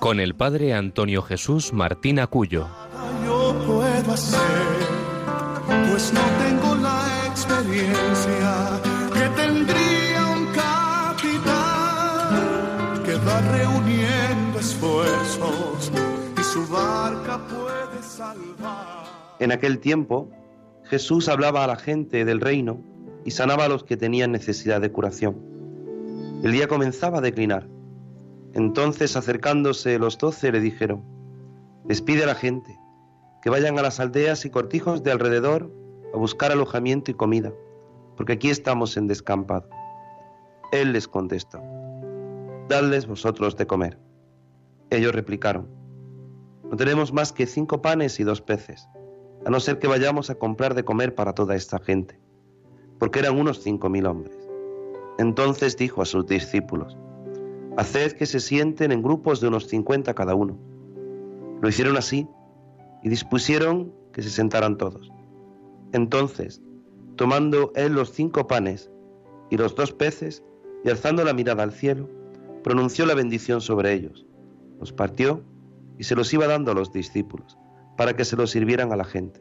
con el padre Antonio Jesús Martín Acuyo. Yo puedo hacer, pues no tengo la experiencia que tendría un capitán que va reuniendo esfuerzos y su barca puede salvar. En aquel tiempo, Jesús hablaba a la gente del reino y sanaba a los que tenían necesidad de curación. El día comenzaba a declinar. Entonces, acercándose los doce, le dijeron, despide a la gente, que vayan a las aldeas y cortijos de alrededor a buscar alojamiento y comida, porque aquí estamos en descampado. Él les contestó, dadles vosotros de comer. Ellos replicaron, no tenemos más que cinco panes y dos peces, a no ser que vayamos a comprar de comer para toda esta gente, porque eran unos cinco mil hombres. Entonces dijo a sus discípulos, haced que se sienten en grupos de unos cincuenta cada uno. Lo hicieron así y dispusieron que se sentaran todos. Entonces, tomando él los cinco panes y los dos peces, y alzando la mirada al cielo, pronunció la bendición sobre ellos, los partió y se los iba dando a los discípulos, para que se los sirvieran a la gente.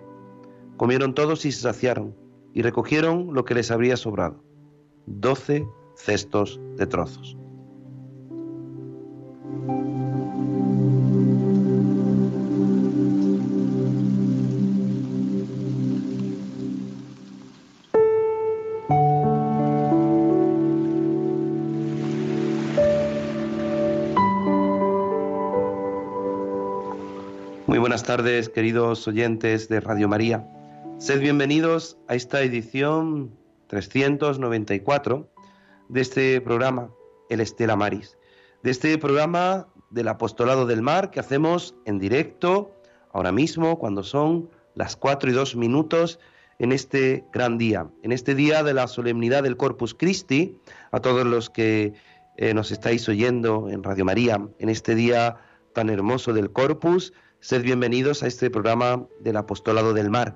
Comieron todos y se saciaron, y recogieron lo que les habría sobrado, doce cestos de trozos. Muy buenas tardes, queridos oyentes de Radio María. Sed bienvenidos a esta edición 394 de este programa, El Estela Maris, de este programa del Apostolado del Mar que hacemos en directo ahora mismo, cuando son las 4 y 2 minutos en este gran día, en este día de la solemnidad del Corpus Christi, a todos los que eh, nos estáis oyendo en Radio María, en este día tan hermoso del Corpus, Sed bienvenidos a este programa del Apostolado del Mar.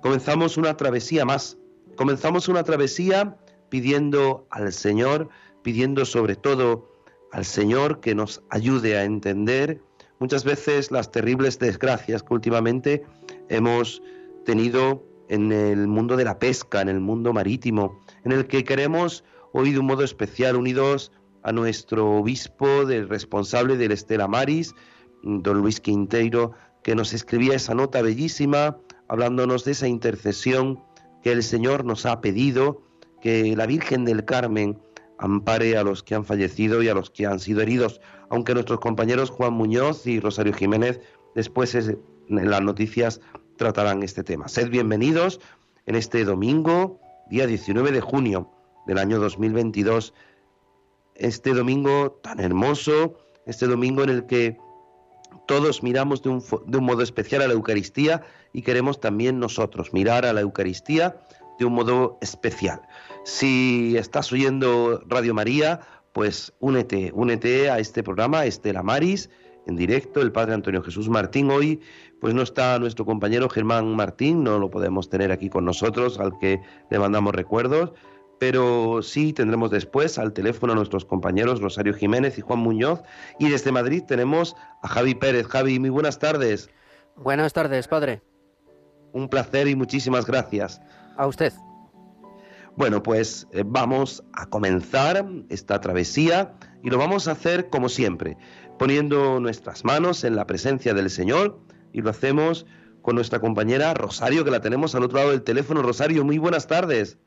Comenzamos una travesía más. Comenzamos una travesía pidiendo al Señor, pidiendo sobre todo al Señor que nos ayude a entender muchas veces las terribles desgracias que últimamente hemos tenido en el mundo de la pesca, en el mundo marítimo, en el que queremos hoy de un modo especial unidos a nuestro obispo, del responsable del Estela Maris, don Luis Quinteiro, que nos escribía esa nota bellísima, hablándonos de esa intercesión que el Señor nos ha pedido, que la Virgen del Carmen ampare a los que han fallecido y a los que han sido heridos, aunque nuestros compañeros Juan Muñoz y Rosario Jiménez después en las noticias tratarán este tema. Sed bienvenidos en este domingo, día 19 de junio del año 2022, este domingo tan hermoso, este domingo en el que todos miramos de un, de un, modo especial a la Eucaristía y queremos también nosotros mirar a la Eucaristía de un modo especial. Si estás oyendo Radio María, pues únete, únete a este programa, Estela Maris, en directo, el Padre Antonio Jesús Martín. Hoy, pues no está nuestro compañero Germán Martín, no lo podemos tener aquí con nosotros, al que le mandamos recuerdos pero sí tendremos después al teléfono a nuestros compañeros Rosario Jiménez y Juan Muñoz. Y desde Madrid tenemos a Javi Pérez. Javi, muy buenas tardes. Buenas tardes, padre. Un placer y muchísimas gracias. A usted. Bueno, pues eh, vamos a comenzar esta travesía y lo vamos a hacer como siempre, poniendo nuestras manos en la presencia del Señor y lo hacemos con nuestra compañera Rosario, que la tenemos al otro lado del teléfono. Rosario, muy buenas tardes.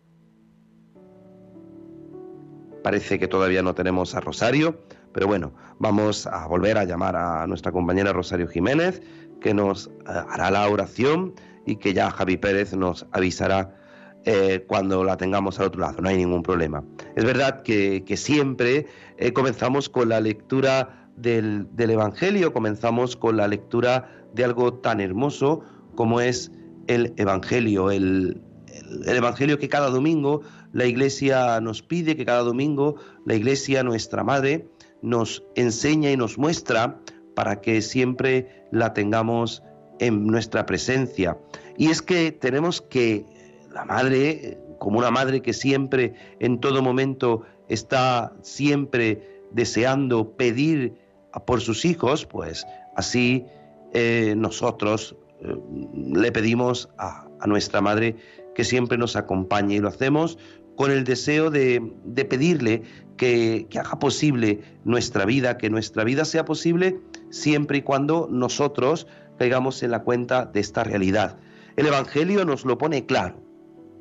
Parece que todavía no tenemos a Rosario, pero bueno, vamos a volver a llamar a nuestra compañera Rosario Jiménez, que nos eh, hará la oración y que ya Javi Pérez nos avisará eh, cuando la tengamos al otro lado, no hay ningún problema. Es verdad que, siempre eh, comenzamos con la lectura del, Evangelio. Comenzamos con la lectura de algo tan hermoso como es el Evangelio, el, el, Evangelio que cada domingo la Iglesia nos pide, que cada domingo la Iglesia, nuestra Madre, nos enseña y nos muestra para que siempre la tengamos en nuestra presencia. Y es que tenemos que, la Madre, como una Madre que siempre, en todo momento, está siempre deseando pedir por sus hijos, pues así eh, nosotros eh, le pedimos a, nuestra Madre que siempre nos acompañe y lo hacemos con el deseo de, pedirle que, que, haga posible nuestra vida, que nuestra vida sea posible siempre y cuando nosotros caigamos en la cuenta de esta realidad. El Evangelio nos lo pone claro,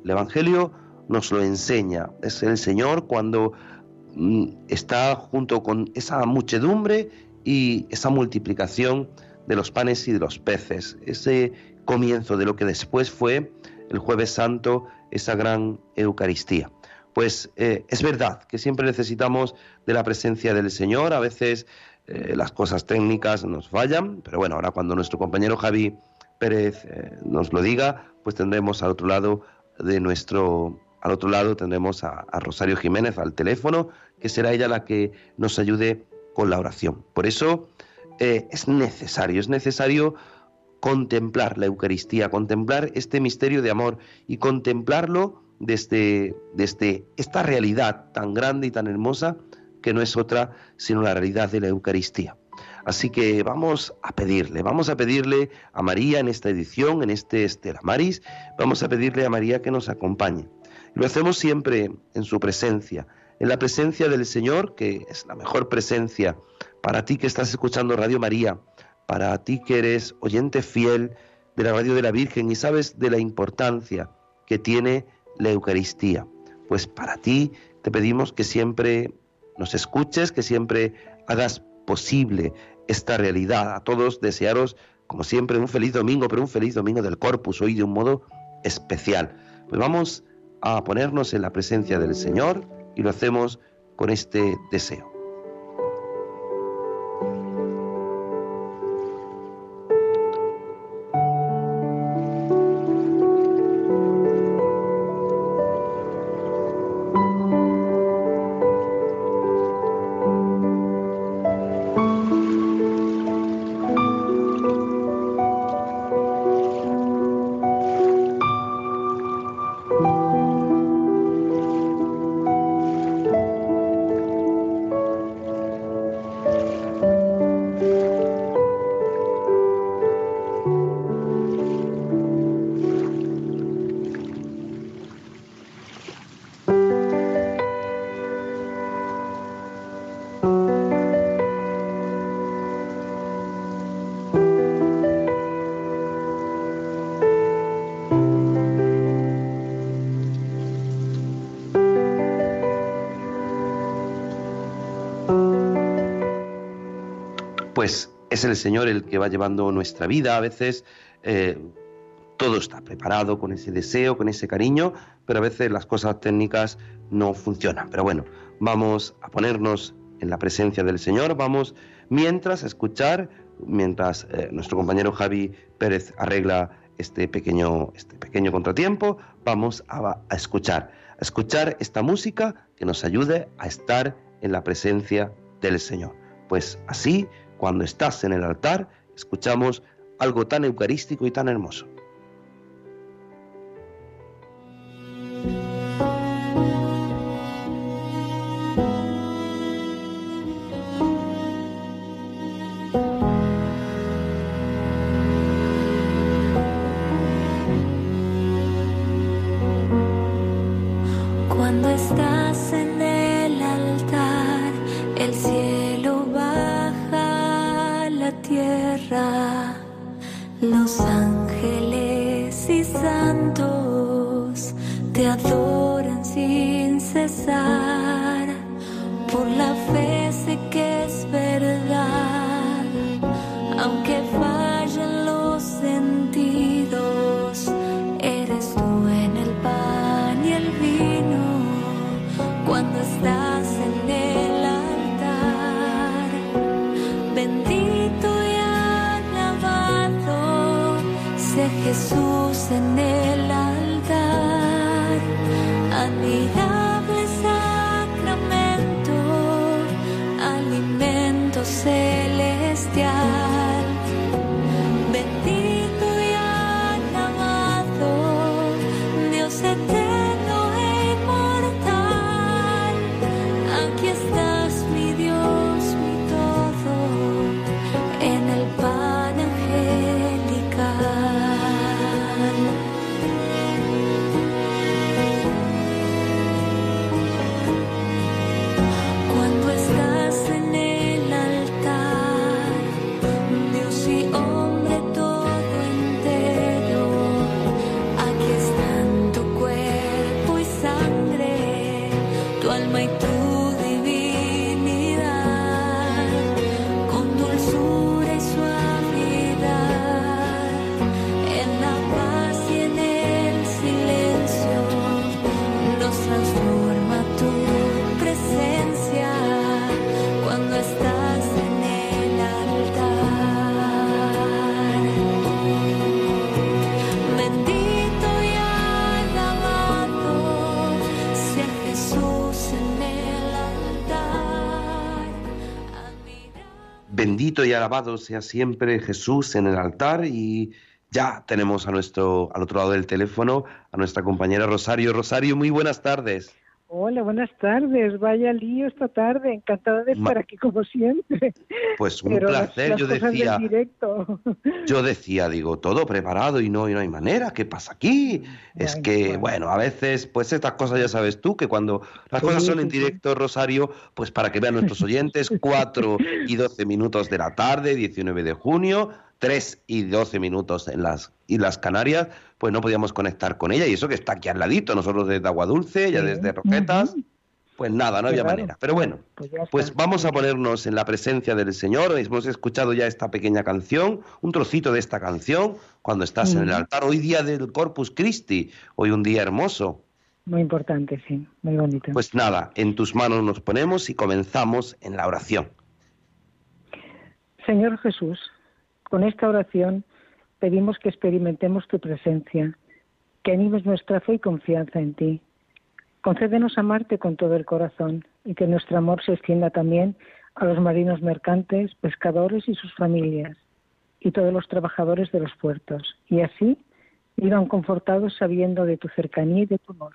el Evangelio nos lo enseña, es el Señor cuando mm, está junto con esa muchedumbre y esa multiplicación de los panes y de los peces, ese comienzo de lo que después fue el jueves santo, esa gran Eucaristía. Pues eh, es verdad que siempre necesitamos de la presencia del Señor, a veces eh, las cosas técnicas nos fallan, pero bueno, ahora cuando nuestro compañero Javi Pérez eh, nos lo diga, pues tendremos al otro lado de nuestro, al otro lado tendremos a, Rosario Jiménez al teléfono, que será ella la que nos ayude con la oración. Por eso es necesario, es necesario contemplar la Eucaristía, contemplar este misterio de amor y contemplarlo desde, desde esta realidad tan grande y tan hermosa que no es otra sino la realidad de la Eucaristía. Así que vamos a pedirle, vamos a pedirle a María en esta edición, en este Estela Maris, vamos a pedirle a María que nos acompañe. lo hacemos siempre en su presencia, en la presencia del Señor, que es la mejor presencia para ti que estás escuchando Radio María, para ti que eres oyente fiel de la radio de la Virgen y sabes de la importancia que tiene la Eucaristía. Pues para ti te pedimos que siempre nos escuches, que siempre hagas posible esta realidad. A todos desearos, como siempre, un feliz domingo, pero un feliz domingo del Corpus, hoy de un modo especial. Pues vamos a ponernos en la presencia del Señor y lo hacemos con este deseo. Es el Señor el que va llevando nuestra vida. A veces eh, todo está preparado con ese deseo, con ese cariño, pero a veces las cosas técnicas no funcionan. Pero bueno, vamos a ponernos en la presencia del Señor, vamos mientras a escuchar, mientras eh, nuestro compañero Javi Pérez arregla este pequeño, este pequeño contratiempo, vamos a, a escuchar, a escuchar esta música que nos ayude a estar en la presencia del Señor. Pues así cuando estás en el altar, escuchamos algo tan eucarístico y tan hermoso. Y alabado sea siempre Jesús en el altar y ya tenemos a nuestro al otro lado del teléfono a nuestra compañera Rosario. Rosario, muy buenas tardes. Hola, buenas tardes. Vaya lío esta tarde. Encantada de estar aquí como siempre. Pues un placer. yo decía. Yo decía, digo, todo preparado y no, y no hay manera. ¿Qué pasa aquí? es que, bueno, a veces, pues estas cosas ya sabes tú, que cuando las cosas son en directo, Rosario, pues para que vean nuestros oyentes, 4 y 12 minutos de la tarde, 19 de junio, 3 y 12 minutos en las Islas Canarias, pues no podíamos conectar con ella. Y eso que está aquí al ladito, nosotros desde Agua Dulce, ella desde Roquetas. Pues nada, no había manera. Pero bueno, pues, pues vamos a ponernos en la presencia del Señor. Hemos escuchado ya esta pequeña canción, un trocito de esta canción, cuando estás en el altar. Hoy día del Corpus Christi, hoy un día hermoso. Muy importante, sí, muy bonito. Pues nada, en tus manos nos ponemos y comenzamos en la oración. Señor Jesús, con esta oración pedimos que experimentemos tu presencia, que animes nuestra fe y confianza en ti. Concédenos amarte con todo el corazón y que nuestro amor se extienda también a los marinos mercantes, pescadores y sus familias, y todos los trabajadores de los puertos, y así vivan confortados sabiendo de tu cercanía y de tu amor.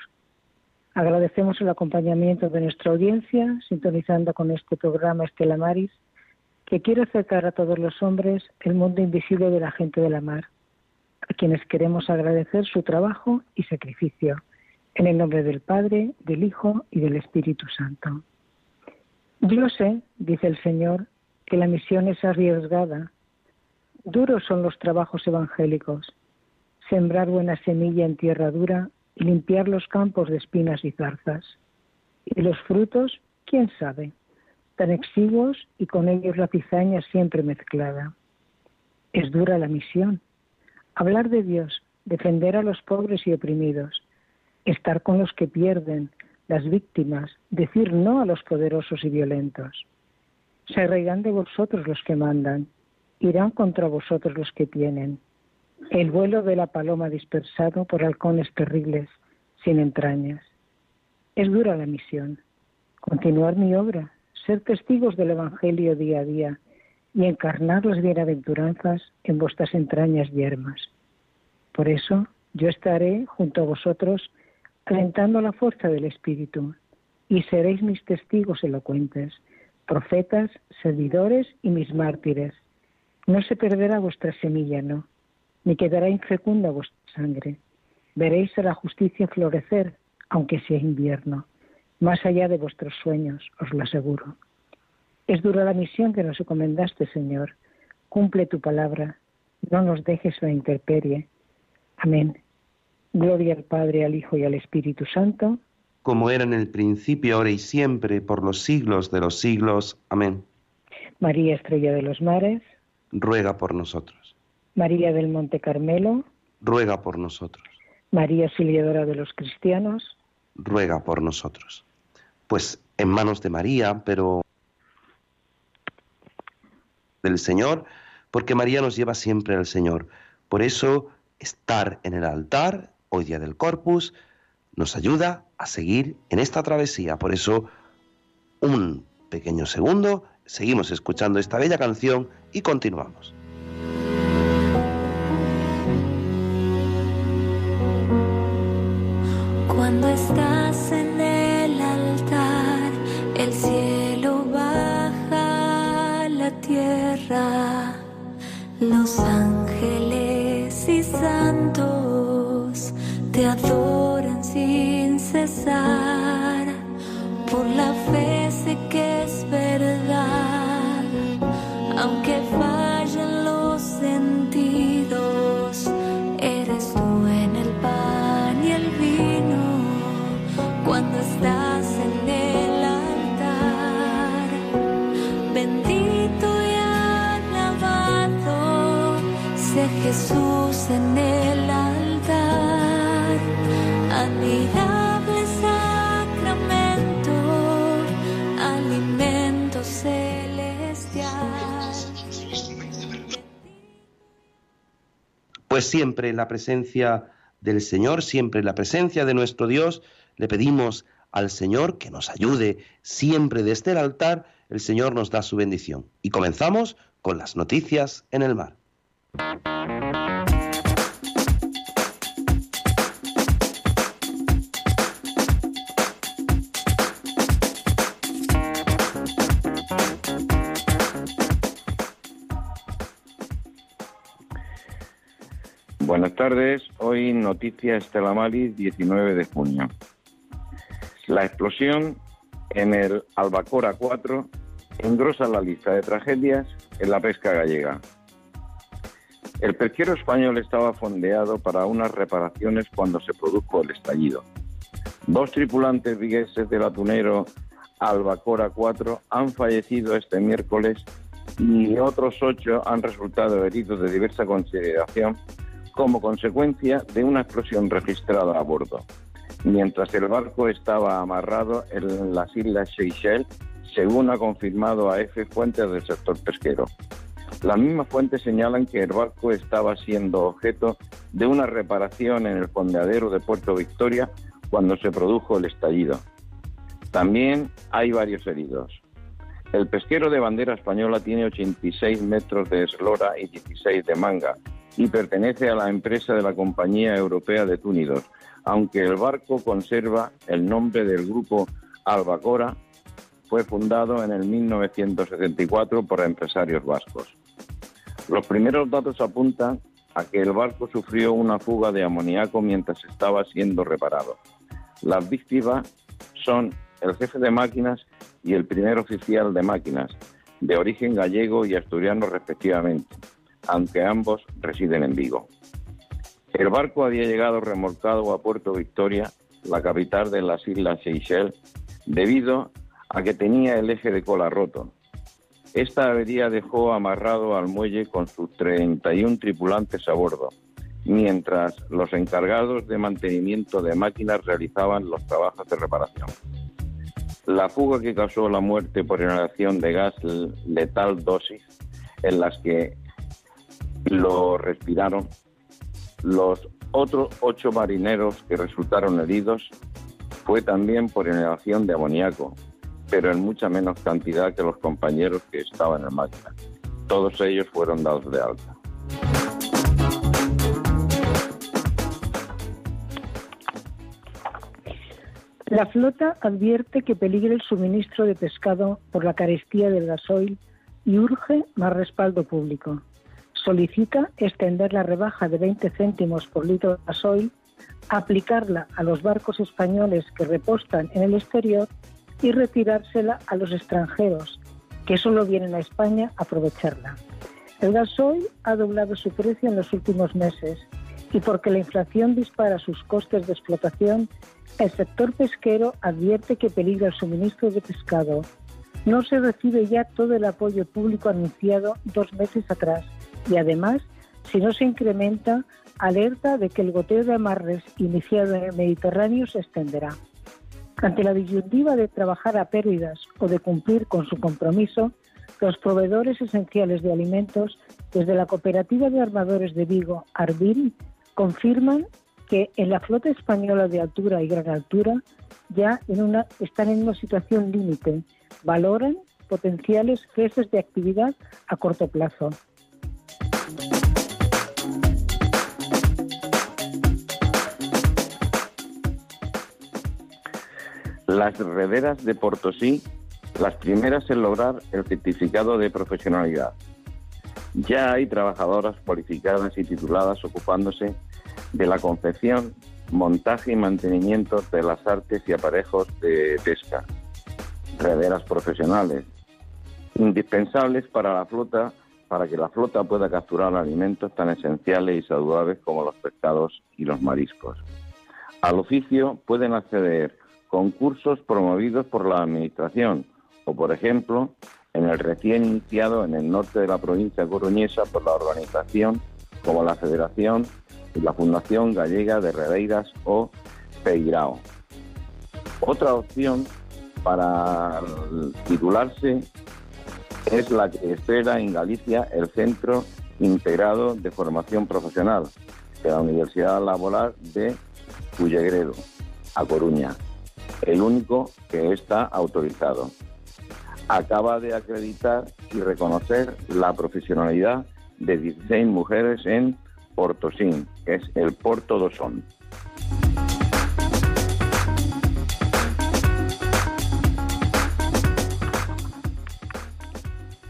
Agradecemos el acompañamiento de nuestra audiencia, sintonizando con este programa Estela Maris, que quiere acercar a todos los hombres el mundo invisible de la gente de la mar, a quienes queremos agradecer su trabajo y sacrificio, en el nombre del Padre, del Hijo y del Espíritu Santo. Yo sé, dice el Señor, que la misión es arriesgada. Duros son los trabajos evangélicos, sembrar buena semilla en tierra dura y limpiar los campos de espinas y zarzas. Y los frutos, quién sabe tan exiguos y con ellos la cizaña siempre mezclada. Es dura la misión. Hablar de Dios, defender a los pobres y oprimidos, estar con los que pierden, las víctimas, decir no a los poderosos y violentos. Se reirán de vosotros los que mandan, irán contra vosotros los que tienen. El vuelo de la paloma dispersado por halcones terribles, sin entrañas. Es dura la misión. Continuar mi obra, ser testigos del Evangelio día a día y encarnar las bienaventuranzas en vuestras entrañas yermas. Por eso yo estaré junto a vosotros alentando la fuerza del Espíritu y seréis mis testigos elocuentes, profetas, servidores y mis mártires. No se perderá vuestra semilla, no, ni quedará infecunda vuestra sangre. Veréis a la justicia florecer, aunque sea invierno más allá de vuestros sueños, os lo aseguro. Es dura la misión que nos encomendaste, Señor. Cumple tu palabra, no nos dejes la intemperie. Amén. Gloria al Padre, al Hijo y al Espíritu Santo. Como era en el principio, ahora y siempre, por los siglos de los siglos. Amén. María Estrella de los Mares. Ruega por nosotros. María del Monte Carmelo. Ruega por nosotros. María Auxiliadora de los Cristianos. Ruega por nosotros pues en manos de María, pero del Señor, porque María nos lleva siempre al Señor. Por eso estar en el altar, hoy día del Corpus, nos ayuda a seguir en esta travesía. Por eso, un pequeño segundo seguimos escuchando esta bella canción y continuamos. Por la fe sé que es verdad, aunque fallen los sentidos, eres tú en el pan y el vino cuando estás en el altar. Bendito y alabado sea Jesús en el altar. Admirable Pues siempre en la presencia del Señor, siempre en la presencia de nuestro Dios, le pedimos al Señor que nos ayude. Siempre desde el altar, el Señor nos da su bendición. Y comenzamos con las noticias en el mar. Buenas tardes, hoy noticia Estela Maris, 19 de junio. La explosión en el Albacora 4 engrosa la lista de tragedias en la pesca gallega. El pesquero español estaba fondeado para unas reparaciones cuando se produjo el estallido. Dos tripulantes vigueses del atunero Albacora 4 han fallecido este miércoles y otros ocho han resultado heridos de diversa consideración como consecuencia de una explosión registrada a bordo, mientras el barco estaba amarrado en las islas Seychelles, según ha confirmado a F fuentes del sector pesquero. Las mismas fuentes señalan que el barco estaba siendo objeto de una reparación en el fondeadero de Puerto Victoria cuando se produjo el estallido. También hay varios heridos. El pesquero de bandera española tiene 86 metros de eslora y 16 de manga y pertenece a la empresa de la Compañía Europea de Túnidos, aunque el barco conserva el nombre del grupo Albacora, fue fundado en el 1974 por empresarios vascos. Los primeros datos apuntan a que el barco sufrió una fuga de amoníaco mientras estaba siendo reparado. Las víctimas son el jefe de máquinas y el primer oficial de máquinas, de origen gallego y asturiano respectivamente, aunque ambos residen en Vigo. El barco había llegado remolcado a Puerto Victoria, la capital de las Islas Seychelles, debido a que tenía el eje de cola roto. Esta avería dejó amarrado al muelle con sus 31 tripulantes a bordo, mientras los encargados de mantenimiento de máquinas realizaban los trabajos de reparación. La fuga que causó la muerte por inhalación de gas letal dosis en las que lo respiraron. Los otros ocho marineros que resultaron heridos fue también por inhalación de amoníaco, pero en mucha menos cantidad que los compañeros que estaban en máquina. Todos ellos fueron dados de alta. La flota advierte que peligra el suministro de pescado por la carestía del gasoil y urge más respaldo público. Solicita extender la rebaja de 20 céntimos por litro de gasoil, aplicarla a los barcos españoles que repostan en el exterior y retirársela a los extranjeros que solo vienen a España a aprovecharla. El gasoil ha doblado su precio en los últimos meses y porque la inflación dispara sus costes de explotación, el sector pesquero advierte que peligra el suministro de pescado. No se recibe ya todo el apoyo público anunciado dos meses atrás y además, si no se incrementa, alerta de que el goteo de amarres iniciado en el Mediterráneo se extenderá. Ante la disyuntiva de trabajar a pérdidas o de cumplir con su compromiso, los proveedores esenciales de alimentos, desde la Cooperativa de Armadores de Vigo, Arbil, confirman que en la flota española de altura y gran altura ya están en una situación límite. Valoran potenciales ceses de actividad a corto plazo. Las rederas de Portosí, las primeras en lograr el certificado de profesionalidad. Ya hay trabajadoras cualificadas y tituladas ocupándose de la confección, montaje y mantenimiento de las artes y aparejos de pesca. Rederas profesionales, indispensables para la flota, para que la flota pueda capturar alimentos tan esenciales y saludables como los pescados y los mariscos. Al oficio pueden acceder concursos promovidos por la Administración o, por ejemplo, en el recién iniciado en el norte de la provincia coruñesa por la organización como la Federación y la Fundación Gallega de Redeiras o Peirao. Otra opción para titularse es la que espera en Galicia el Centro Integrado de Formación Profesional de la Universidad Laboral de Cullegredo, a Coruña el único que está autorizado. Acaba de acreditar y reconocer la profesionalidad de 16 mujeres en Portosín, que es el Porto do Son.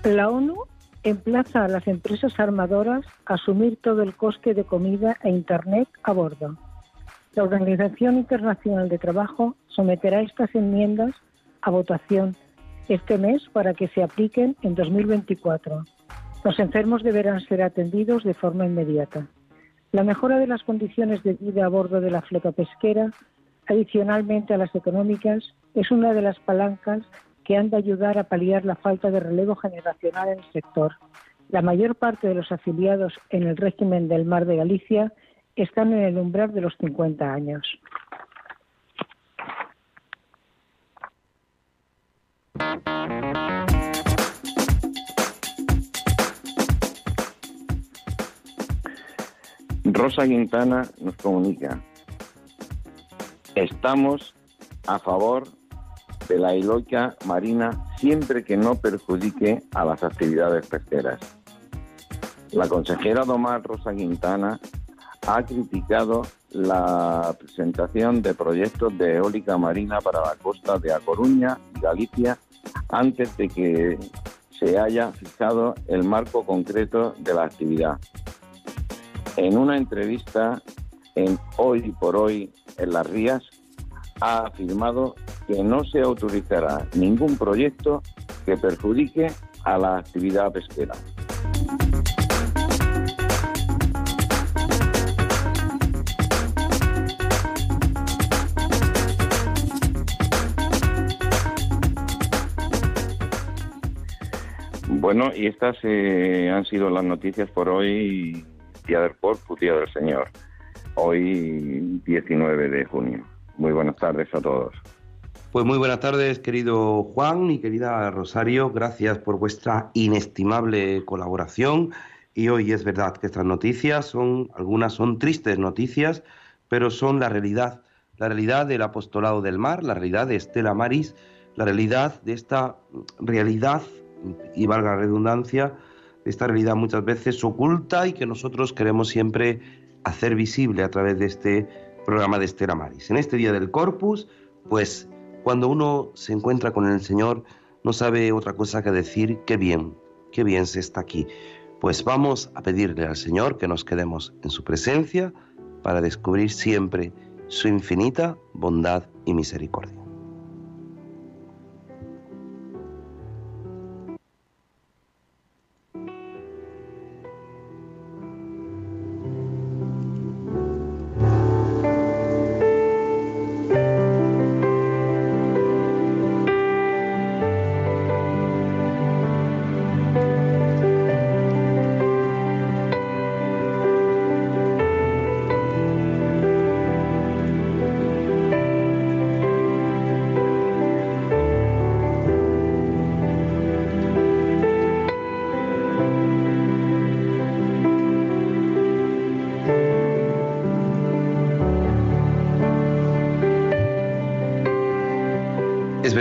La ONU emplaza a las empresas armadoras a asumir todo el coste de comida e Internet a bordo. La Organización Internacional de Trabajo someterá estas enmiendas a votación este mes para que se apliquen en 2024. Los enfermos deberán ser atendidos de forma inmediata. La mejora de las condiciones de vida a bordo de la flota pesquera, adicionalmente a las económicas, es una de las palancas que han de ayudar a paliar la falta de relevo generacional en el sector. La mayor parte de los afiliados en el régimen del Mar de Galicia están en el umbral de los 50 años. Rosa Quintana nos comunica, estamos a favor de la heroica marina siempre que no perjudique a las actividades pesqueras. La consejera Domar Rosa Quintana ha criticado la presentación de proyectos de eólica marina para la costa de A Coruña y Galicia antes de que se haya fijado el marco concreto de la actividad. En una entrevista en Hoy por Hoy en Las Rías, ha afirmado que no se autorizará ningún proyecto que perjudique a la actividad pesquera. Bueno, y estas eh, han sido las noticias por hoy, Día del Corpus, Día del Señor. Hoy, 19 de junio. Muy buenas tardes a todos. Pues muy buenas tardes, querido Juan y querida Rosario. Gracias por vuestra inestimable colaboración. Y hoy es verdad que estas noticias son, algunas son tristes noticias, pero son la realidad, la realidad del apostolado del mar, la realidad de Estela Maris, la realidad de esta realidad y valga la redundancia, esta realidad muchas veces oculta y que nosotros queremos siempre hacer visible a través de este programa de Estela Maris. En este día del Corpus, pues cuando uno se encuentra con el Señor, no sabe otra cosa que decir, qué bien, qué bien se está aquí. Pues vamos a pedirle al Señor que nos quedemos en su presencia para descubrir siempre su infinita bondad y misericordia.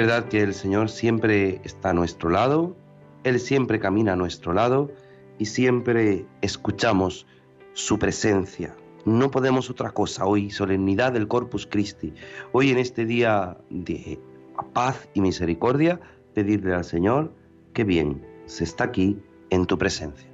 Verdad que el Señor siempre está a nuestro lado, Él siempre camina a nuestro lado y siempre escuchamos su presencia. No podemos otra cosa hoy, solemnidad del Corpus Christi. Hoy en este día de paz y misericordia, pedirle al Señor que bien se está aquí en tu presencia.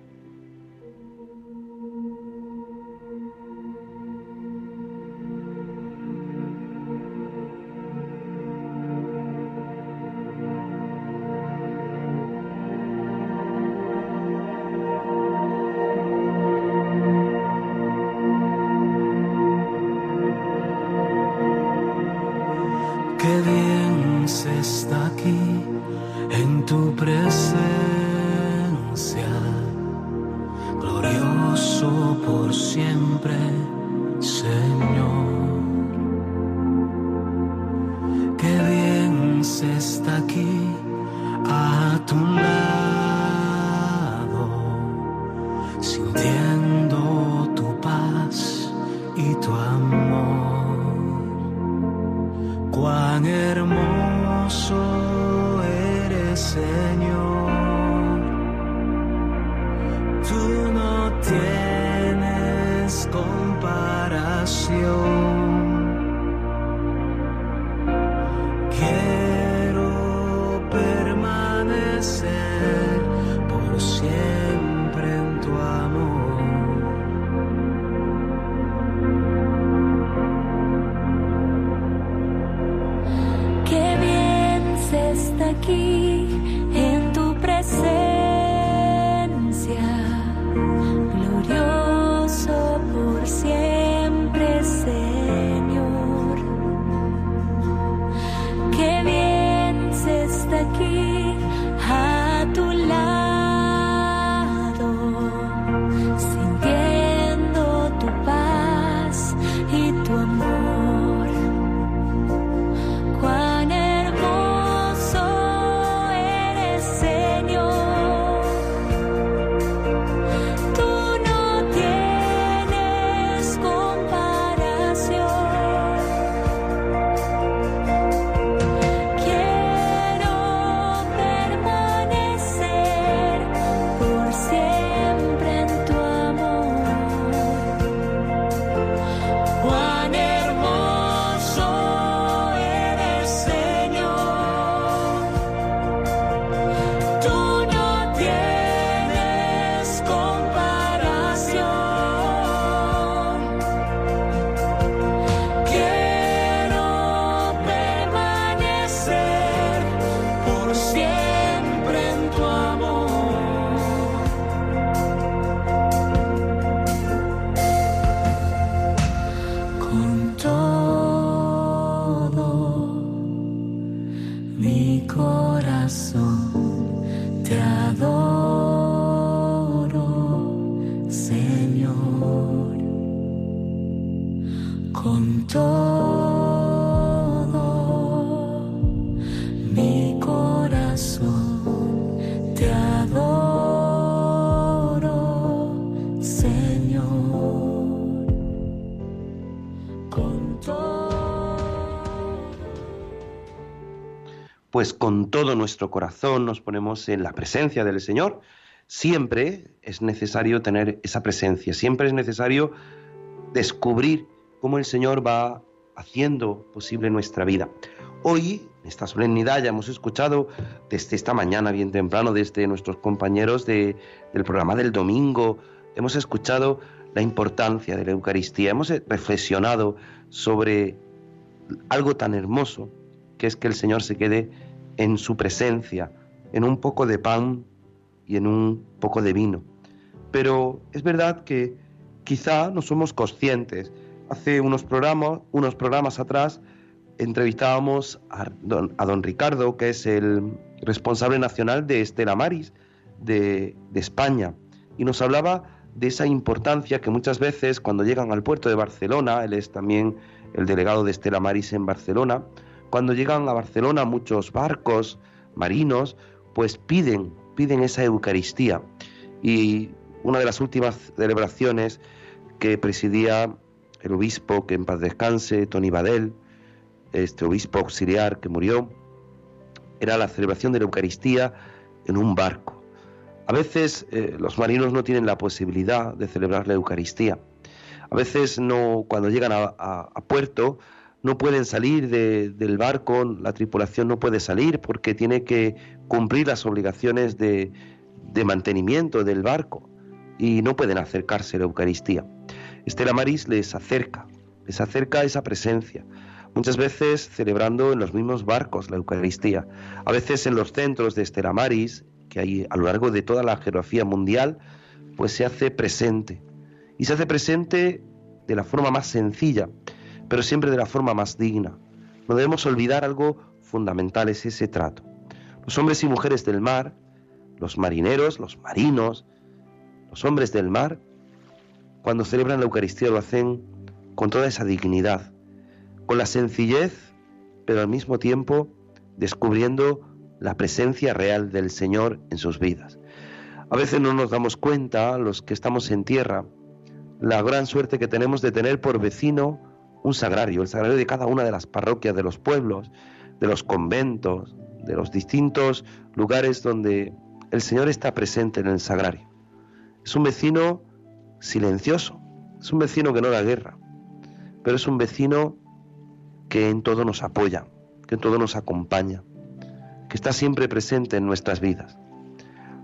Pues con todo nuestro corazón nos ponemos en la presencia del Señor. Siempre es necesario tener esa presencia, siempre es necesario descubrir cómo el Señor va haciendo posible nuestra vida. Hoy, en esta solemnidad, ya hemos escuchado desde esta mañana, bien temprano, desde nuestros compañeros del programa del domingo, hemos escuchado la importancia de la Eucaristía, hemos reflexionado sobre algo tan hermoso que es que el Señor se quede en su presencia, en un poco de pan y en un poco de vino. Pero es verdad que quizá no somos conscientes. Hace unos programas, unos programas atrás entrevistábamos a don, a don Ricardo, que es el responsable nacional de Estela Maris de, España, y nos hablaba de esa importancia que muchas veces cuando llegan al puerto de Barcelona, él es también el delegado de Estela Maris en Barcelona, cuando llegan a Barcelona muchos barcos marinos, pues piden, piden esa Eucaristía. Y una de las últimas celebraciones que presidía el obispo, que en paz descanse, Tony Badel, este obispo auxiliar que murió, era la celebración de la Eucaristía en un barco. A veces eh, los marinos no tienen la posibilidad de celebrar la Eucaristía. A veces no, cuando llegan a, puerto, no pueden salir del barco, la tripulación no puede salir porque tiene que cumplir las obligaciones de, de mantenimiento del barco y no pueden acercarse a la Eucaristía. Estela Maris les acerca, les acerca esa presencia, muchas veces celebrando en los mismos barcos la Eucaristía, a veces en los centros de Estela Maris, que hay a lo largo de toda la geografía mundial, pues se hace presente. Y se hace presente de la forma más sencilla, pero siempre de la forma más digna. No debemos olvidar algo fundamental, es ese trato. Los hombres y mujeres del mar, los marineros, los marinos, los hombres del mar, cuando celebran la Eucaristía lo hacen con toda esa dignidad, con la sencillez, pero al mismo tiempo descubriendo la presencia real del Señor en sus vidas. A veces no nos damos cuenta, los que estamos en tierra, la gran suerte que tenemos de tener por vecino un sagrario, el sagrario de cada una de las parroquias, de los pueblos, de los conventos, de los distintos lugares donde el Señor está presente en el sagrario. Es un vecino silencioso, es un vecino que no da guerra, pero es un vecino que en todo nos apoya, que en todo nos acompaña, que está siempre presente en nuestras vidas.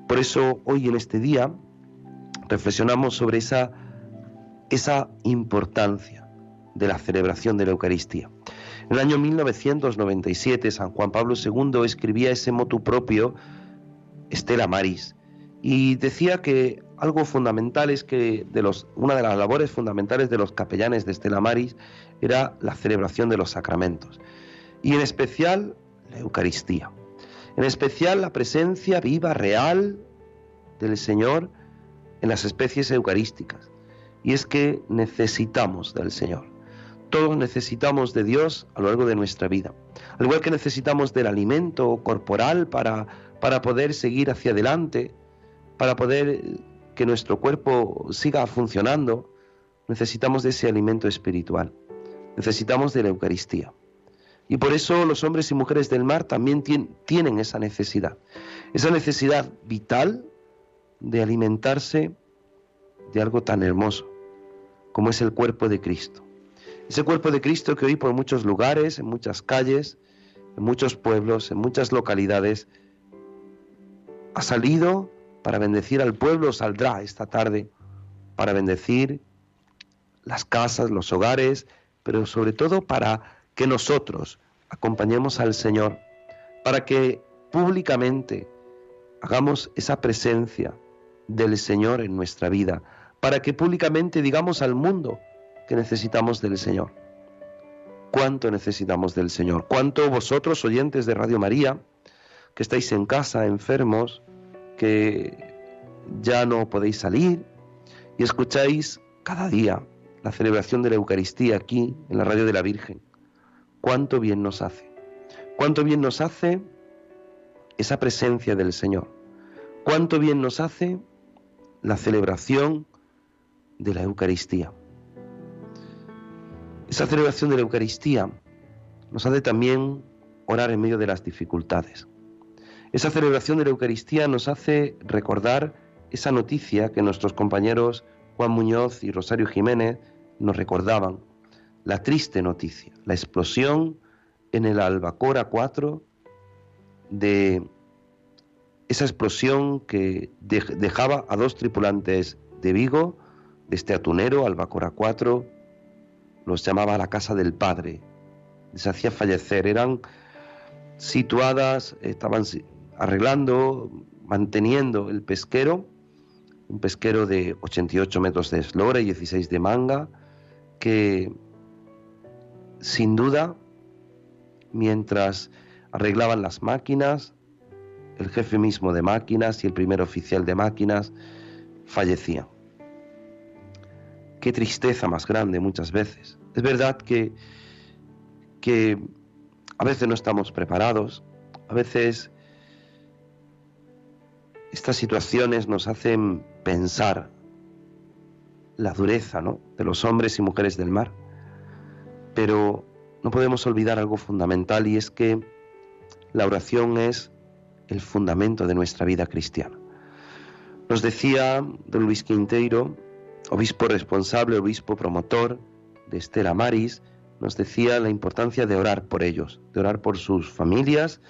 Por eso hoy en este día reflexionamos sobre esa, esa importancia de la celebración de la Eucaristía. En el año 1997 San Juan Pablo II escribía ese motu propio Estela Maris y decía que algo fundamental es que de los, una de las labores fundamentales de los capellanes de Estela Maris era la celebración de los sacramentos y en especial la Eucaristía. En especial la presencia viva, real del Señor en las especies eucarísticas. Y es que necesitamos del Señor. Todos necesitamos de Dios a lo largo de nuestra vida. Al igual que necesitamos del alimento corporal para, para poder seguir hacia adelante, para poder que nuestro cuerpo siga funcionando, necesitamos de ese alimento espiritual. Necesitamos de la Eucaristía. Y por eso los hombres y mujeres del mar también tienen esa necesidad. Esa necesidad vital de alimentarse de algo tan hermoso como es el cuerpo de Cristo. Ese cuerpo de Cristo que hoy por muchos lugares, en muchas calles, en muchos pueblos, en muchas localidades, ha salido para bendecir al pueblo, saldrá esta tarde para bendecir las casas, los hogares, pero sobre todo para que nosotros acompañemos al Señor, para que públicamente hagamos esa presencia del Señor en nuestra vida, para que públicamente digamos al mundo que necesitamos del Señor. ¿Cuánto necesitamos del Señor? ¿Cuánto vosotros, oyentes de Radio María, que estáis en casa, enfermos, que ya no podéis salir y escucháis cada día la celebración de la Eucaristía aquí en la radio de la Virgen? ¿Cuánto bien nos hace? ¿Cuánto bien nos hace esa presencia del Señor? ¿Cuánto bien nos hace la celebración de la Eucaristía? Esa celebración de la Eucaristía nos hace también orar en medio de las dificultades. Esa celebración de la Eucaristía nos hace recordar esa noticia que nuestros compañeros Juan Muñoz y Rosario Jiménez nos recordaban, la triste noticia, la explosión en el Albacora 4 de esa explosión que dejaba a dos tripulantes de Vigo, de este atunero, Albacora 4, los llamaba la casa del padre, les hacía fallecer, eran situadas, estaban arreglando, manteniendo el pesquero, un pesquero de 88 metros de eslora y 16 de manga, que sin duda, mientras arreglaban las máquinas, el jefe mismo de máquinas y el primer oficial de máquinas fallecían. Qué tristeza más grande muchas veces. Es verdad que, que a veces no estamos preparados, a veces estas situaciones nos hacen pensar la dureza ¿no? de los hombres y mujeres del mar. Pero no podemos olvidar algo fundamental y es que la oración es el fundamento de nuestra vida cristiana. Nos decía don Luis Quinteiro, obispo responsable, obispo promotor de Estela Maris, nos decía la importancia de orar por ellos, de orar por sus familias,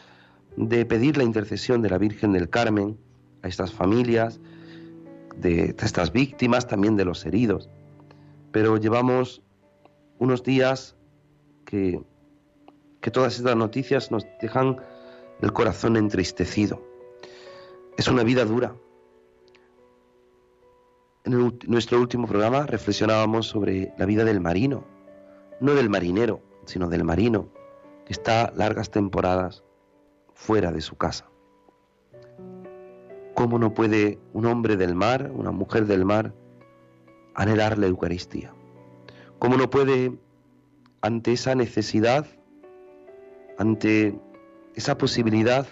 de pedir la intercesión de la Virgen del Carmen a estas familias, de estas víctimas, también de los heridos. Pero llevamos unos días que, que todas estas noticias nos dejan el corazón entristecido. Es una vida dura. En nuestro último programa reflexionábamos sobre la vida del marino, no del marinero, sino del marino, que está largas temporadas fuera de su casa. ¿Cómo no puede un hombre del mar, una mujer del mar, anhelar la Eucaristía? ¿Cómo no puede, ante esa necesidad, ante esa posibilidad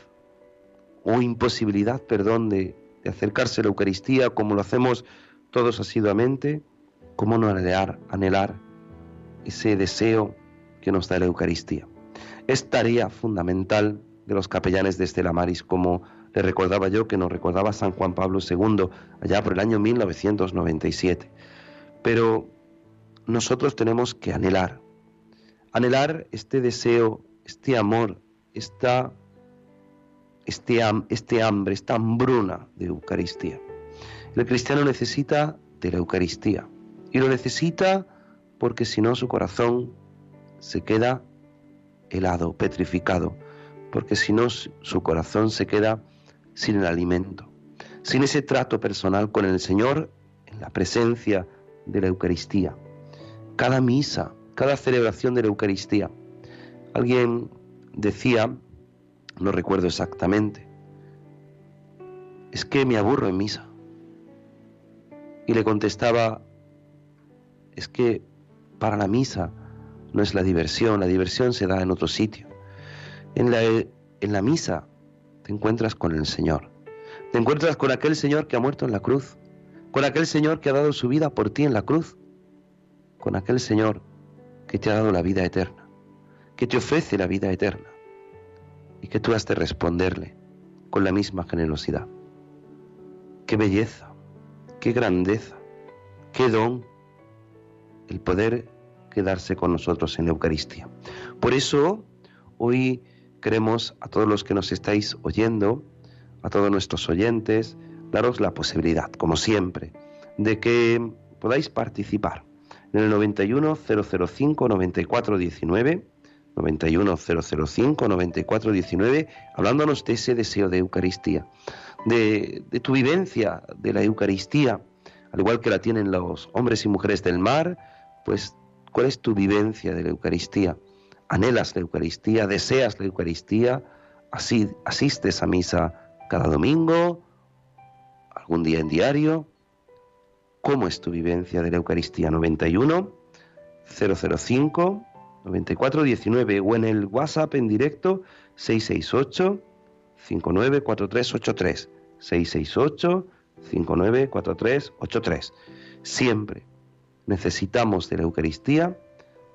o imposibilidad, perdón, de, acercarse a la Eucaristía como lo hacemos todos asiduamente, cómo no anhelar, anhelar ese deseo que nos da la Eucaristía? Es tarea fundamental de los capellanes de Estela Maris, como le recordaba yo que nos recordaba San Juan Pablo II allá por el año 1997. Pero nosotros tenemos que anhelar, anhelar este deseo, este amor, esta, este, este hambre, esta hambruna de Eucaristía. El cristiano necesita de la Eucaristía y lo necesita porque si no su corazón se queda helado, petrificado, porque si no su corazón se queda sin el alimento, sin ese trato personal con el Señor en la presencia de la Eucaristía. Cada misa, cada celebración de la Eucaristía. Alguien decía, no recuerdo exactamente, es que me aburro en misa. Y le contestaba, es que para la misa no es la diversión, la diversión se da en otro sitio. En la, en la misa te encuentras con el Señor. Te encuentras con aquel Señor que ha muerto en la cruz, con aquel Señor que ha dado su vida por ti en la cruz, con aquel Señor que te ha dado la vida eterna, que te ofrece la vida eterna y que tú has de responderle con la misma generosidad. Qué belleza, qué grandeza, qué don el poder quedarse con nosotros en la Eucaristía. Por eso, hoy queremos a todos los que nos estáis oyendo, a todos nuestros oyentes, daros la posibilidad, como siempre, de que podáis participar en el 91005 9419 91005 9419 hablándonos de ese deseo de Eucaristía, de tu vivencia de la Eucaristía, al igual que la tienen los hombres y mujeres del mar, pues cuál es tu vivencia de la Eucaristía anhelas la Eucaristía, deseas la Eucaristía, así asistes a misa cada domingo, algún día en diario. ¿Cómo es tu vivencia de la Eucaristía? 91 005 9419 o en el WhatsApp en directo 668 594383 668 594383. Siempre necesitamos de la Eucaristía,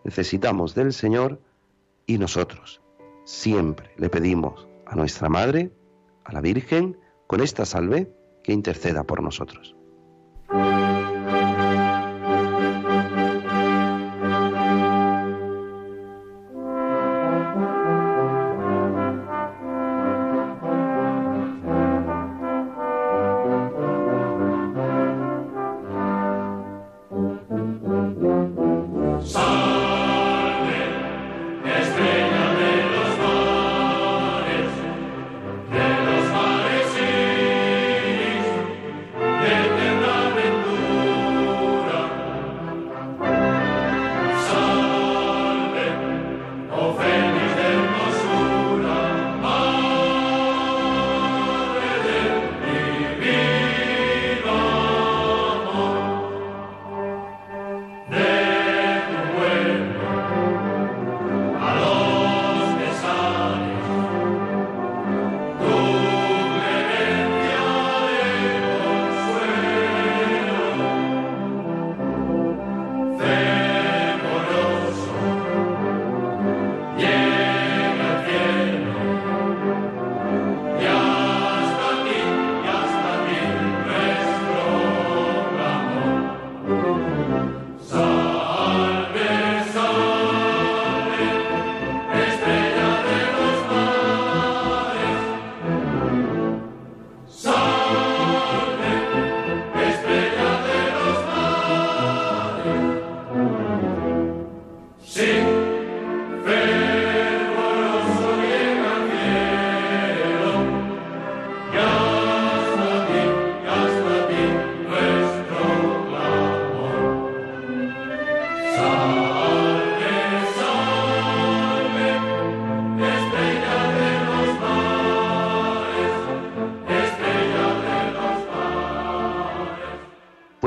necesitamos del Señor y nosotros siempre le pedimos a nuestra Madre, a la Virgen, con esta salve, que interceda por nosotros.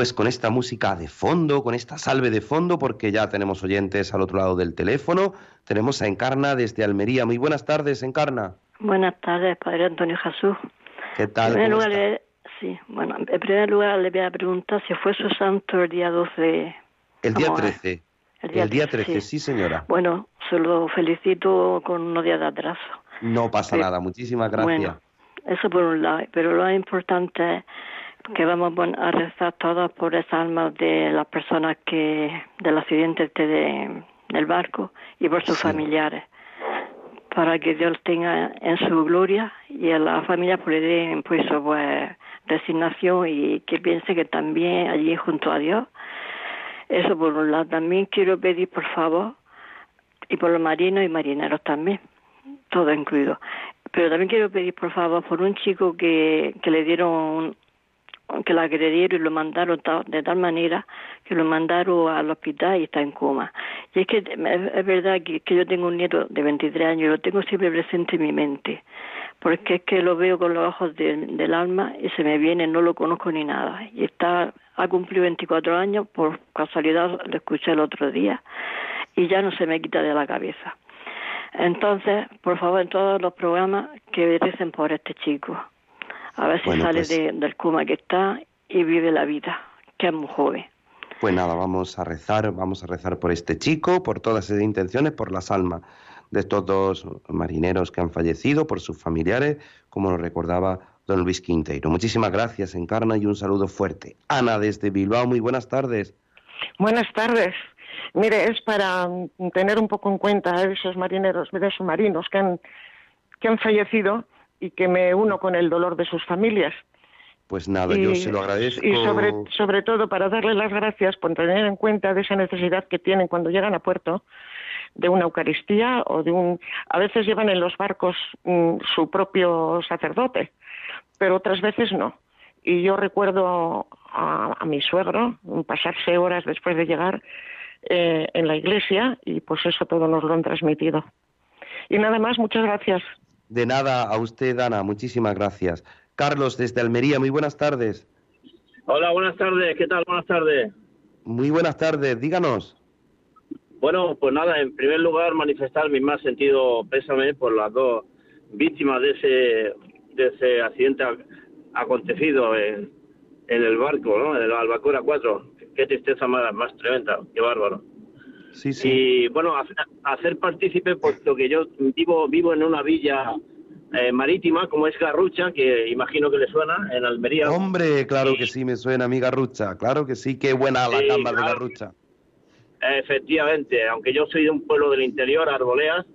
Pues con esta música de fondo, con esta salve de fondo, porque ya tenemos oyentes al otro lado del teléfono. Tenemos a Encarna desde Almería. Muy buenas tardes, Encarna. Buenas tardes, Padre Antonio Jesús. ¿Qué tal? En primer ¿Cómo lugar, le- sí, bueno, en primer lugar le voy a preguntar si fue su santo el día 12. El día ¿cómo es? 13. El día El día 13, 13, sí. sí, señora. Bueno, se lo felicito con unos días de atraso. No pasa Sí. nada. Muchísimas gracias. Bueno, eso por un lado, pero lo importante es que vamos a rezar todas por esas almas de las personas que del accidente este de, del barco y por sus Sí. familiares, para que Dios tenga en su gloria y a la familia pues, le den pues, eso, pues, resignación y que piense que también allí junto a Dios. Eso por un lado. También quiero pedir, por favor, y por los marinos y marineros también, todo incluido. Pero también quiero pedir, por favor, por un chico que, que le dieron, que lo agredieron y lo mandaron de tal manera que lo mandaron al hospital y está en coma. Y es que es, verdad que, yo tengo un nieto de 23 años y lo tengo siempre presente en mi mente, porque es que lo veo con los ojos de- del alma y se me viene, no lo conozco ni nada. Y está, ha cumplido 24 años, por casualidad lo escuché el otro día, y ya no se me quita de la cabeza. Entonces, por favor, en todos los programas que recen por este chico. A ver si Bueno, sale pues- de- del coma que está y vive la vida, que es muy joven. Pues nada, vamos a rezar, vamos a rezar por este chico, por todas esas intenciones, por las almas de estos dos marineros que han fallecido, por sus familiares, como nos recordaba don Luis Quinteiro. Muchísimas gracias, Encarna, y un saludo fuerte. Ana, desde Bilbao, muy buenas tardes. Buenas tardes. Mire, es para tener un poco en cuenta a esos marineros, de submarinos que han, que han fallecido y que me uno con el dolor de sus familias. Pues nada, yo se lo agradezco. Y sobre, sobre todo para darles las gracias por tener en cuenta de esa necesidad que tienen cuando llegan a puerto de una Eucaristía o de un... A veces llevan en los barcos mm, su propio sacerdote, pero otras veces no. Y yo recuerdo a, a mi suegro pasarse horas después de llegar eh, en la iglesia y pues eso todo nos lo han transmitido. Y nada más, muchas gracias. De nada, a usted, Ana, muchísimas gracias. Carlos, desde Almería, muy buenas tardes. Hola, buenas tardes. ¿Qué tal? Buenas tardes. Muy buenas tardes, díganos. Bueno, pues nada, en primer lugar manifestar mi más sentido pésame por las dos víctimas de ese de ese accidente ac- acontecido en, en el barco, ¿no? En el Albacora 4. Qué tristeza más, más tremenda, qué bárbaro. Sí, sí. Y bueno, ha- hacer partícipe, puesto que yo vivo vivo en una villa eh, marítima como es Garrucha, que imagino que le suena, en Almería. Hombre, claro que sí, me suena, amiga Garrucha. Claro que sí, qué buena la Sí, gamba de. Garrucha. Efectivamente, aunque yo soy de un pueblo del interior, Arboleas,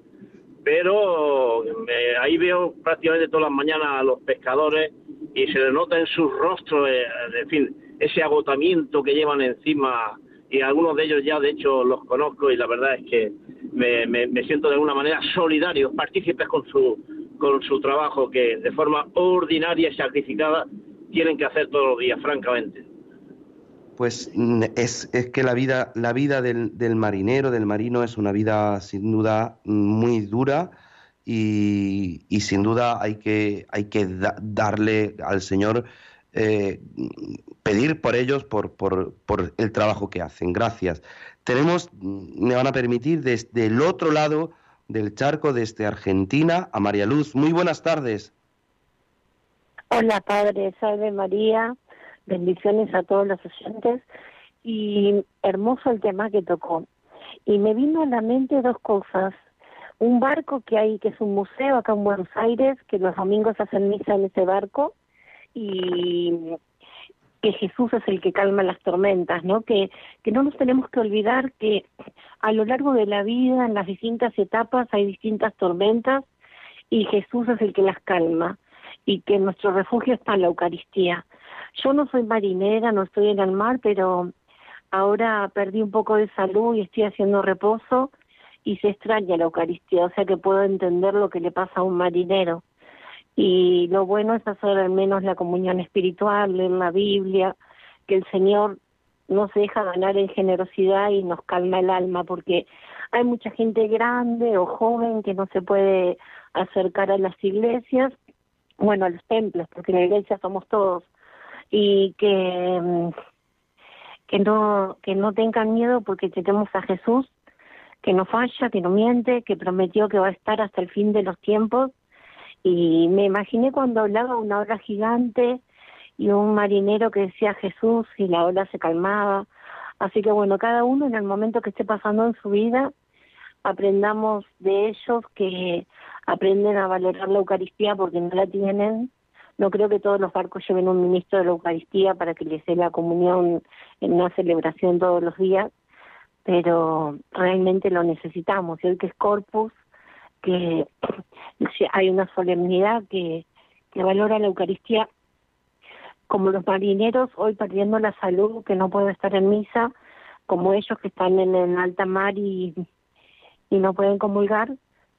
pero eh, ahí veo prácticamente todas las mañanas a los pescadores y se les nota en sus rostros, eh, en fin, ese agotamiento que llevan encima y algunos de ellos ya de hecho los conozco y la verdad es que me, me- siento de alguna manera solidarios, partícipes con su, con su trabajo que de forma ordinaria y sacrificada tienen que hacer todos los días, francamente. Pues mm, es, es que la vida, la vida del, del marinero, del marino, es una vida sin duda muy dura y, y sin duda hay que, hay que da- darle al Señor, eh, pedir por ellos, por, por, el trabajo que hacen. Gracias. Tenemos, me van a permitir, desde el otro lado del charco, desde Argentina, a María Luz. Muy buenas tardes. Hola Padre, salve María, bendiciones a todos los oyentes y hermoso el tema que tocó. Y me vino a la mente dos cosas. Un barco que hay, que es un museo acá en Buenos Aires, que los domingos hacen misa en ese barco y que Jesús es el que calma las tormentas, ¿no? Que, que no nos tenemos que olvidar que a lo largo de la vida, en las distintas etapas, hay distintas tormentas y Jesús es el que las calma y que nuestro refugio está en la Eucaristía. Yo no soy marinera, no estoy en el mar, pero ahora perdí un poco de salud y estoy haciendo reposo y se extraña la Eucaristía, o sea que puedo entender lo que le pasa a un marinero. Y lo bueno es hacer al menos la comunión espiritual, leer la Biblia, que el Señor nos deja ganar en generosidad y nos calma el alma, porque hay mucha gente grande o joven que no se puede acercar a las iglesias, bueno, a los templos, porque en la iglesia somos todos, y que mm, que no, que no tengan miedo porque tenemos a Jesús, que no falla, que no miente, que prometió que va a estar hasta el fin de los tiempos. Y me imaginé cuando hablaba una ola gigante y un marinero que decía Jesús y la ola se calmaba. Así que bueno, cada uno en el momento que esté pasando en su vida, aprendamos de ellos que aprenden a valorar la Eucaristía porque no la tienen. No creo que todos los barcos lleven un ministro de la Eucaristía para que les dé la comunión en una celebración todos los días, pero realmente lo necesitamos. Y hoy que es Corpus, que hay una solemnidad que, que valora la Eucaristía, como los marineros hoy perdiendo la salud, que no pueden estar en misa, como ellos que están en, en alta mar y, y no pueden comulgar,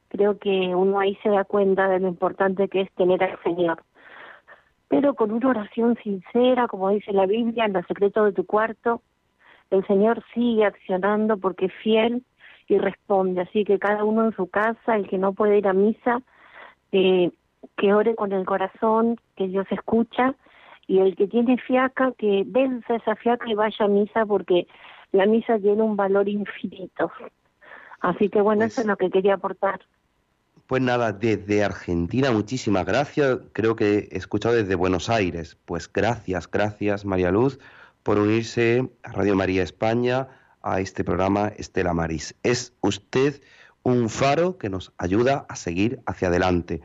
creo que uno ahí se da cuenta de lo importante que es tener al Señor. Pero con una oración sincera, como dice la Biblia, en los secretos de tu cuarto, el Señor sigue accionando porque es fiel y responde. Así que cada uno en su casa, el que no puede ir a misa, eh, que ore con el corazón, que Dios escucha, y el que tiene fiaca, que venza esa fiaca y vaya a misa porque la misa tiene un valor infinito. Así que bueno, eso es lo que quería aportar. Pues nada, desde Argentina, muchísimas gracias. Creo que he escuchado desde Buenos Aires. Pues gracias, gracias María Luz por unirse a Radio María España a este programa Estela Maris. Es usted un faro que nos ayuda a seguir hacia adelante.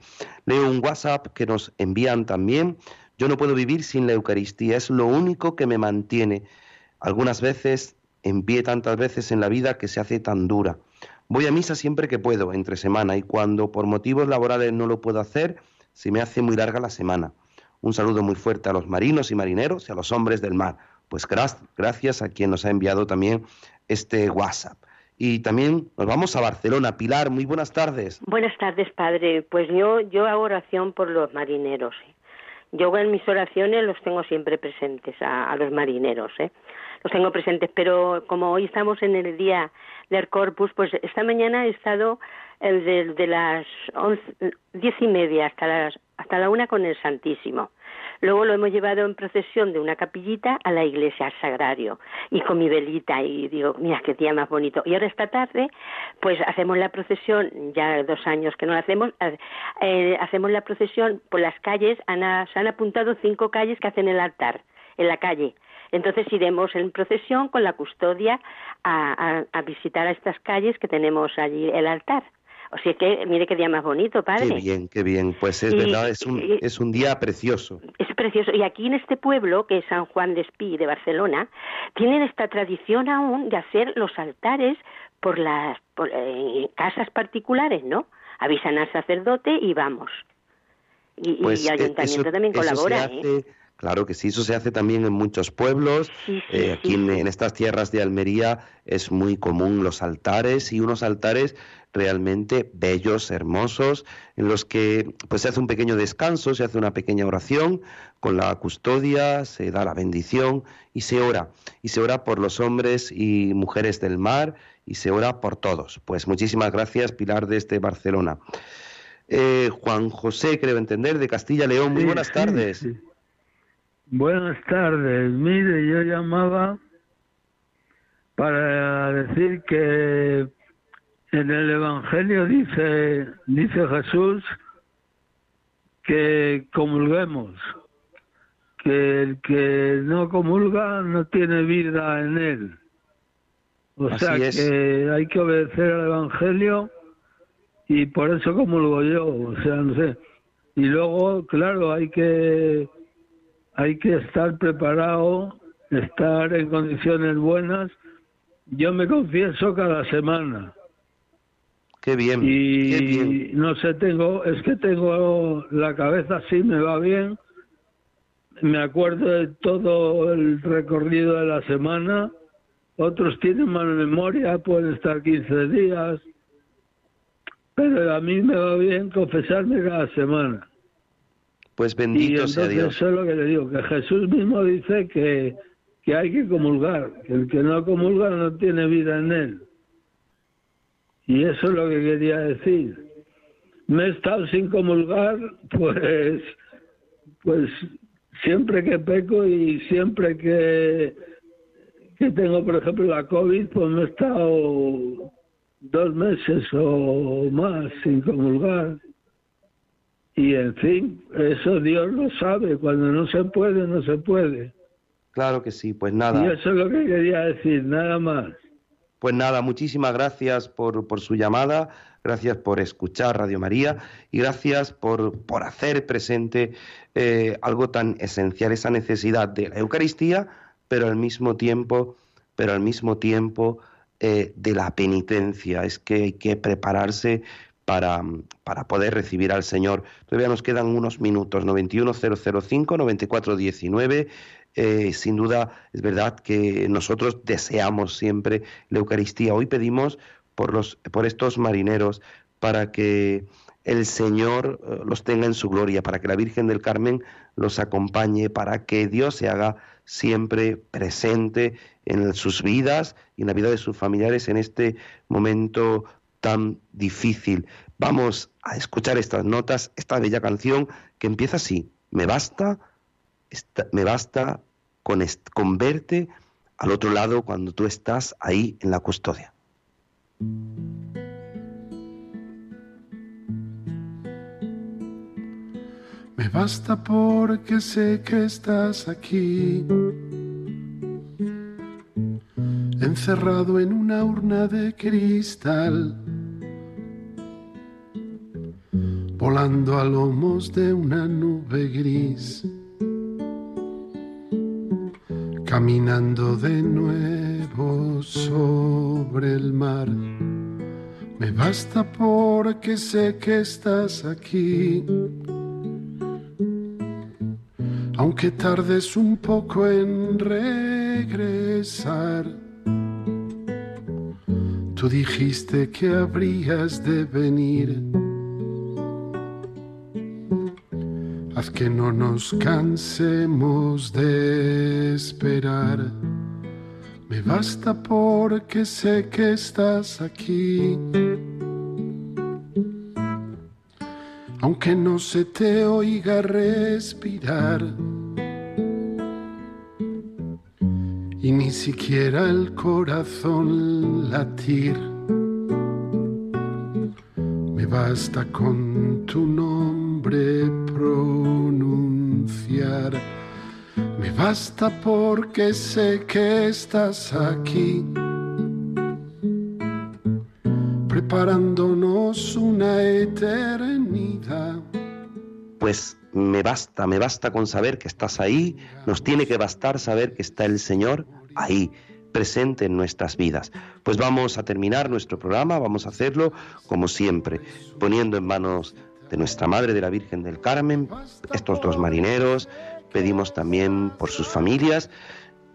Leo un WhatsApp que nos envían también. Yo no puedo vivir sin la Eucaristía, es lo único que me mantiene. Algunas veces en pie tantas veces en la vida que se hace tan dura. Voy a misa siempre que puedo, entre semana, y cuando por motivos laborales no lo puedo hacer, se me hace muy larga la semana. Un saludo muy fuerte a los marinos y marineros y a los hombres del mar. Pues gracias a quien nos ha enviado también este WhatsApp. Y también nos vamos a Barcelona. Pilar, muy buenas tardes. Buenas tardes, padre. Pues yo, yo hago oración por los marineros. ¿eh? Yo en mis oraciones los tengo siempre presentes a, los marineros. ¿eh? Los tengo presentes, pero como hoy estamos en el día del Corpus, pues esta mañana he estado desde de las once, diez y media hasta las hasta la una con el Santísimo. Luego lo hemos llevado en procesión de una capillita a la iglesia, al sagrario, y con mi velita, y digo, mira qué día más bonito. Y ahora esta tarde, pues hacemos la procesión, ya dos años que no la hacemos, eh, hacemos la procesión por las calles, han, se han apuntado cinco calles que hacen el altar, en la calle. Entonces iremos en procesión con la custodia a, visitar a estas calles que tenemos allí el altar. O sea que, mire qué día más bonito, padre. Qué bien, qué bien. Pues es verdad, es un, es un día precioso. Es precioso. Y aquí en este pueblo, que es San Juan de Espí, de Barcelona, tienen esta tradición aún de hacer los altares por las eh, casas particulares, ¿no? Avisan al sacerdote y vamos. Y, pues, el ayuntamiento también colabora. ¿eh? Claro que sí, eso se hace también en muchos pueblos. Eh, aquí en, estas tierras de Almería es muy común los altares y unos altares realmente bellos, hermosos, en los que pues se hace un pequeño descanso, se hace una pequeña oración con la custodia, se da la bendición y se ora. Y se ora por los hombres y mujeres del mar y se ora por todos. Pues muchísimas gracias, Pilar desde Barcelona. Eh, Juan José, creo entender, de Castilla León. Muy buenas tardes. Buenas tardes. Mire, yo llamaba para decir que en el Evangelio dice, dice Jesús que comulguemos, que el que no comulga no tiene vida en él. O sea que hay que obedecer al Evangelio y por eso comulgo yo, o sea, no sé. Y luego, claro, hay que hay que estar preparado, estar en condiciones buenas. Yo me confieso cada semana. Qué bien. Y no sé, tengo, es que tengo la cabeza así, me va bien. Me acuerdo de todo el recorrido de la semana. Otros tienen más memoria, pueden estar 15 días. Pero a mí me va bien confesarme cada semana. Pues bendito sea Dios. Eso es lo que le digo, que Jesús mismo dice que, que hay que comulgar, que el que no comulga no tiene vida en él. Y eso es lo que quería decir. Me he estado sin comulgar, pues, pues siempre que peco y siempre que, que tengo, por ejemplo, la COVID, pues me he estado dos meses o más sin comulgar. Y en fin, eso Dios lo sabe, cuando no se puede, no se puede. Claro que sí, pues nada. Y eso es lo que quería decir, nada más. Pues nada, muchísimas gracias por, por su llamada, gracias por escuchar Radio María y gracias por, por hacer presente eh, algo tan esencial, esa necesidad de la Eucaristía, pero al mismo tiempo, pero al mismo tiempo eh, de la penitencia. Es que hay que prepararse para, para, poder recibir al Señor. Todavía nos quedan unos minutos, 91005, 9419. Eh, sin duda es verdad que nosotros deseamos siempre la Eucaristía. Hoy pedimos por, los, por estos marineros para que el Señor eh, los tenga en su gloria, para que la Virgen del Carmen los acompañe, para que Dios se haga siempre presente en sus vidas y en la vida de sus familiares en este momento tan difícil. Vamos a escuchar estas notas, esta bella canción que empieza así, me basta, me basta con, con verte al otro lado cuando tú estás ahí en la custodia. Me basta porque sé que estás aquí, encerrado en una urna de cristal, volando a lomos de una nube gris, caminando de nuevo sobre el mar. Me basta porque sé que estás aquí aunque tardes un poco en regresar. Tú dijiste que habrías de venir. Que no nos cansemos de esperar. Me basta porque sé que estás aquí. Aunque no se te oiga respirar y ni siquiera el corazón latir. Me basta con tu nombre pronunciar. Me basta porque sé que estás aquí, preparándonos una eternidad. Pues me basta, me basta con saber que estás ahí, nos tiene que bastar saber que está el Señor ahí, presente en nuestras vidas. Pues vamos a terminar nuestro programa, vamos a hacerlo como siempre, poniendo en manos de nuestra Madre de la Virgen del Carmen, estos dos marineros, pedimos también por sus familias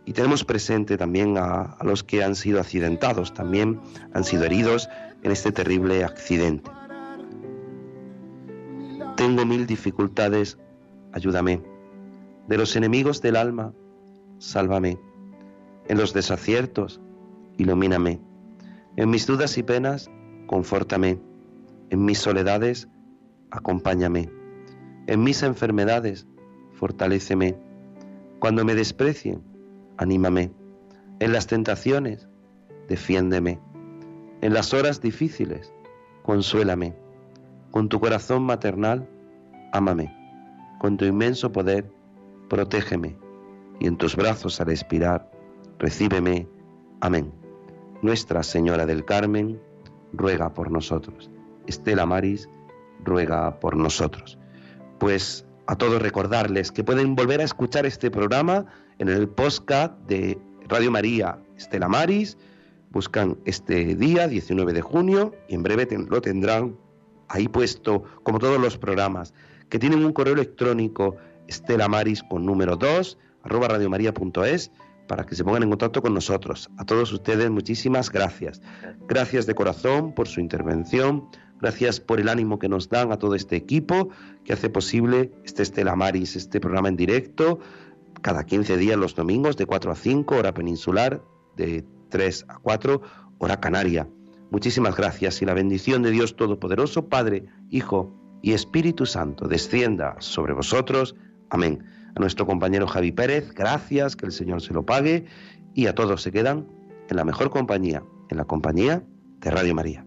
y tenemos presente también a, a los que han sido accidentados, también han sido heridos en este terrible accidente. Tengo mil dificultades, ayúdame. De los enemigos del alma, sálvame. En los desaciertos, ilumíname. En mis dudas y penas, confórtame. En mis soledades, acompáñame. En mis enfermedades, fortaléceme. Cuando me desprecien, anímame. En las tentaciones, defiéndeme. En las horas difíciles, consuélame con tu corazón maternal, ámame. Con tu inmenso poder, protégeme. Y en tus brazos al expirar, recíbeme. Amén. Nuestra Señora del Carmen, ruega por nosotros. Estela Maris, ruega por nosotros. Pues a todos recordarles que pueden volver a escuchar este programa en el podcast de Radio María Estela Maris. Buscan este día, 19 de junio, y en breve lo tendrán ahí puesto, como todos los programas, que tienen un correo electrónico estelamaris con número 2, arroba radiomaria.es, para que se pongan en contacto con nosotros. A todos ustedes, muchísimas gracias. Gracias de corazón por su intervención, gracias por el ánimo que nos dan a todo este equipo que hace posible este Estela Maris, este programa en directo, cada 15 días los domingos de 4 a 5, hora peninsular, de 3 a 4, hora canaria. Muchísimas gracias y la bendición de Dios Todopoderoso, Padre, Hijo y Espíritu Santo, descienda sobre vosotros. Amén. a nuestro compañero Javi Pérez, gracias, que el Señor se lo pague, y a todos se quedan en la mejor compañía, en la compañía de Radio María.